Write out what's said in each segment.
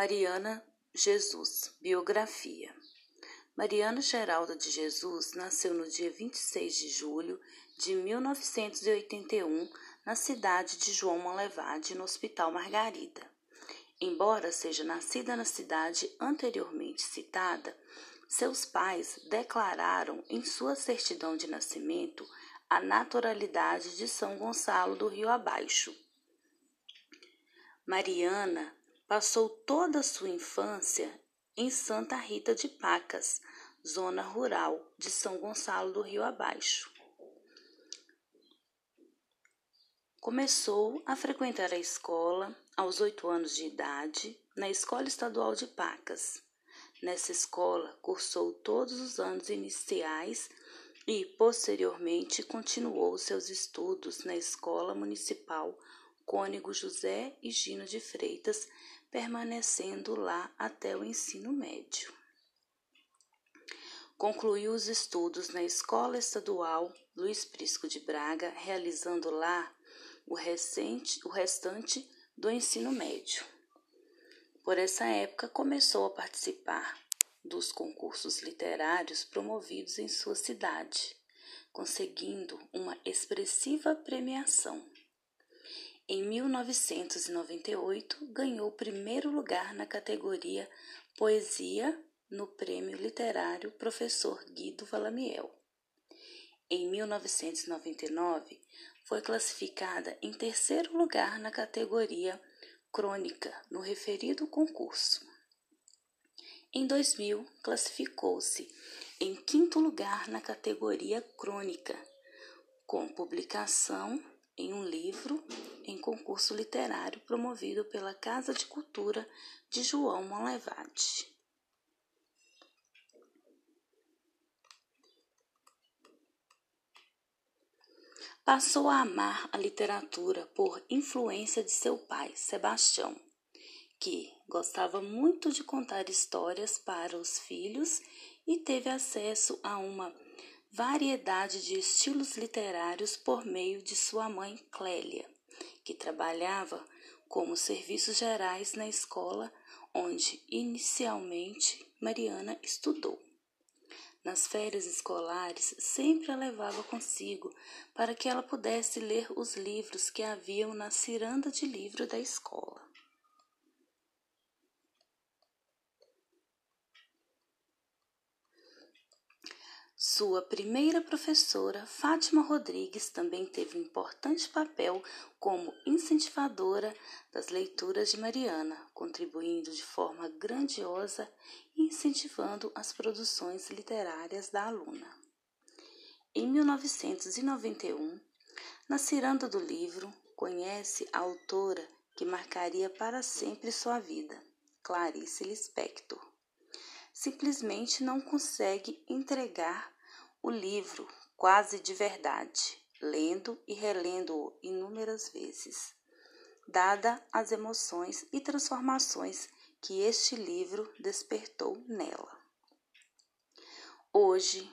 Mariana Jesus, biografia. Mariana Geralda de Jesus nasceu no dia 26 de julho de 1981 na cidade de João Monlevade, no Hospital Margarida. Embora seja nascida na cidade anteriormente citada, seus pais declararam em sua certidão de nascimento a naturalidade de São Gonçalo do Rio Abaixo. Mariana passou toda a sua infância em Santa Rita de Pacas, zona rural de São Gonçalo do Rio Abaixo. Começou a frequentar a escola aos oito anos de idade na Escola Estadual de Pacas. Nessa escola, cursou todos os anos iniciais e, posteriormente, continuou seus estudos na Escola Municipal Cônego José e Gino de Freitas, permanecendo lá até o ensino médio. Concluiu os estudos na Escola Estadual Luiz Prisco de Braga, realizando lá o, recente, o restante do ensino médio. Por essa época, começou a participar dos concursos literários promovidos em sua cidade, conseguindo uma expressiva premiação. Em 1998, ganhou o primeiro lugar na categoria Poesia no Prêmio Literário Professor Guido Valamiel. Em 1999, foi classificada em terceiro lugar na categoria Crônica no referido concurso. Em 2000, classificou-se em quinto lugar na categoria Crônica, com publicação em um livro em concurso literário promovido pela Casa de Cultura de João Monlevade. Passou a amar a literatura por influência de seu pai, Sebastião, que gostava muito de contar histórias para os filhos e teve acesso a uma variedade de estilos literários por meio de sua mãe Clélia, que trabalhava como serviços gerais na escola onde inicialmente Mariana estudou. Nas férias escolares, sempre a levava consigo para que ela pudesse ler os livros que haviam na ciranda de livro da escola. Sua primeira professora, Fátima Rodrigues, também teve um importante papel como incentivadora das leituras de Mariana, contribuindo de forma grandiosa e incentivando as produções literárias da aluna. Em 1991, na ciranda do livro, conhece a autora que marcaria para sempre sua vida, Clarice Lispector simplesmente não consegue entregar o livro quase de verdade, lendo e relendo-o inúmeras vezes, dada as emoções e transformações que este livro despertou nela. Hoje,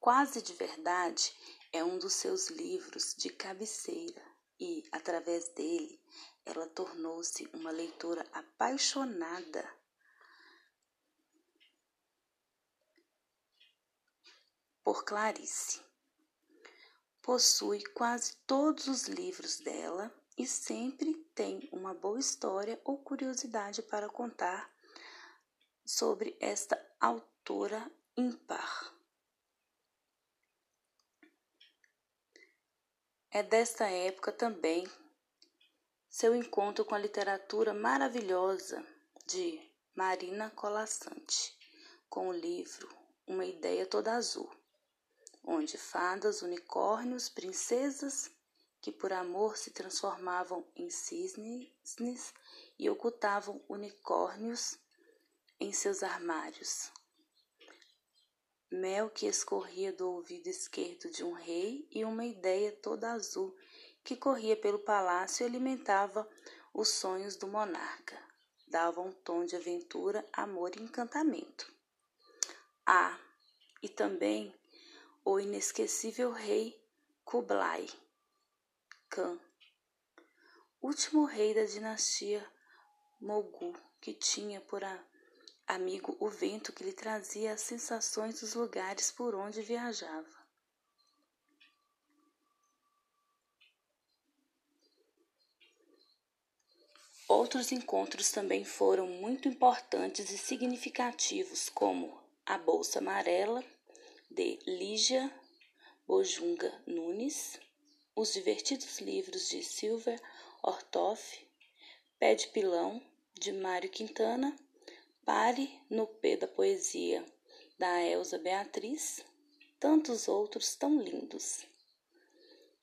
quase de verdade é um dos seus livros de cabeceira e, através dele, ela tornou-se uma leitora apaixonada por Clarice. Possui quase todos os livros dela e sempre tem uma boa história ou curiosidade para contar sobre esta autora ímpar. É desta época também seu encontro com a literatura maravilhosa de Marina Colassante, com o livro Uma Ideia Toda Azul onde fadas, unicórnios, princesas que por amor se transformavam em cisnes e ocultavam unicórnios em seus armários. Mel que escorria do ouvido esquerdo de um rei e uma ideia toda azul que corria pelo palácio e alimentava os sonhos do monarca. Dava um tom de aventura, amor e encantamento. Ah, e também o inesquecível rei Kublai Khan, último rei da dinastia Mogu, que tinha por amigo o vento que lhe trazia as sensações dos lugares por onde viajava. Outros encontros também foram muito importantes e significativos, como a Bolsa Amarela, de Lígia Bojunga Nunes, os divertidos livros de Silver Ortoff, Pé de Pilão, de Mário Quintana, Pare no Pé da Poesia, da Elza Beatriz, tantos outros tão lindos.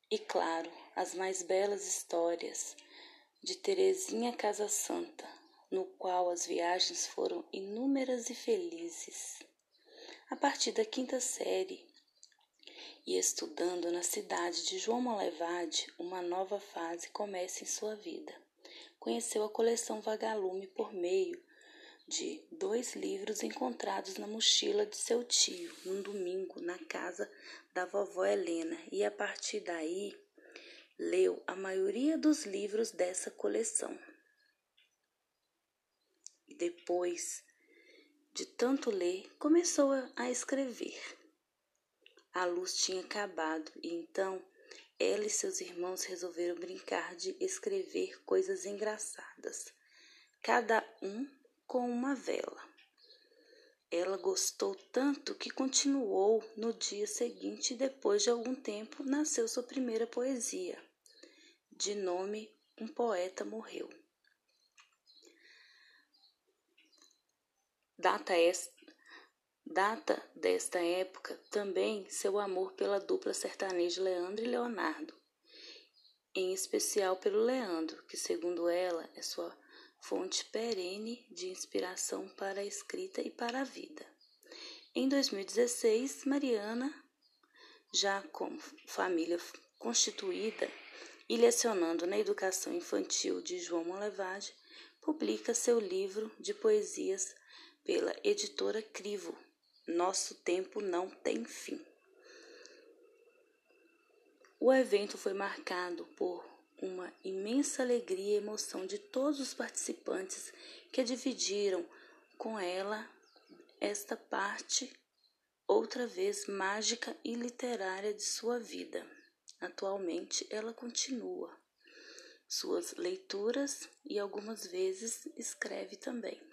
E claro, as mais belas histórias de Terezinha Casa Santa, no qual as viagens foram inúmeras e felizes. A partir da quinta série, e estudando na cidade de João Molevade, uma nova fase começa em sua vida. Conheceu a coleção Vagalume por meio de dois livros encontrados na mochila de seu tio, num domingo, na casa da vovó Helena, e a partir daí leu a maioria dos livros dessa coleção. E depois de tanto ler, começou a escrever. A luz tinha acabado e então ela e seus irmãos resolveram brincar de escrever coisas engraçadas, cada um com uma vela. Ela gostou tanto que continuou no dia seguinte e depois de algum tempo nasceu sua primeira poesia de nome Um Poeta Morreu. Data, data desta época também seu amor pela dupla sertaneja Leandro e Leonardo, em especial pelo Leandro, que, segundo ela, é sua fonte perene de inspiração para a escrita e para a vida. Em 2016, Mariana, já com família constituída, e lecionando na educação infantil de João Molevade, publica seu livro de poesias pela editora Crivo, Nosso Tempo Não Tem Fim. O evento foi marcado por uma imensa alegria e emoção de todos os participantes que dividiram com ela esta parte, outra vez mágica e literária de sua vida. Atualmente, ela continua suas leituras e algumas vezes escreve também.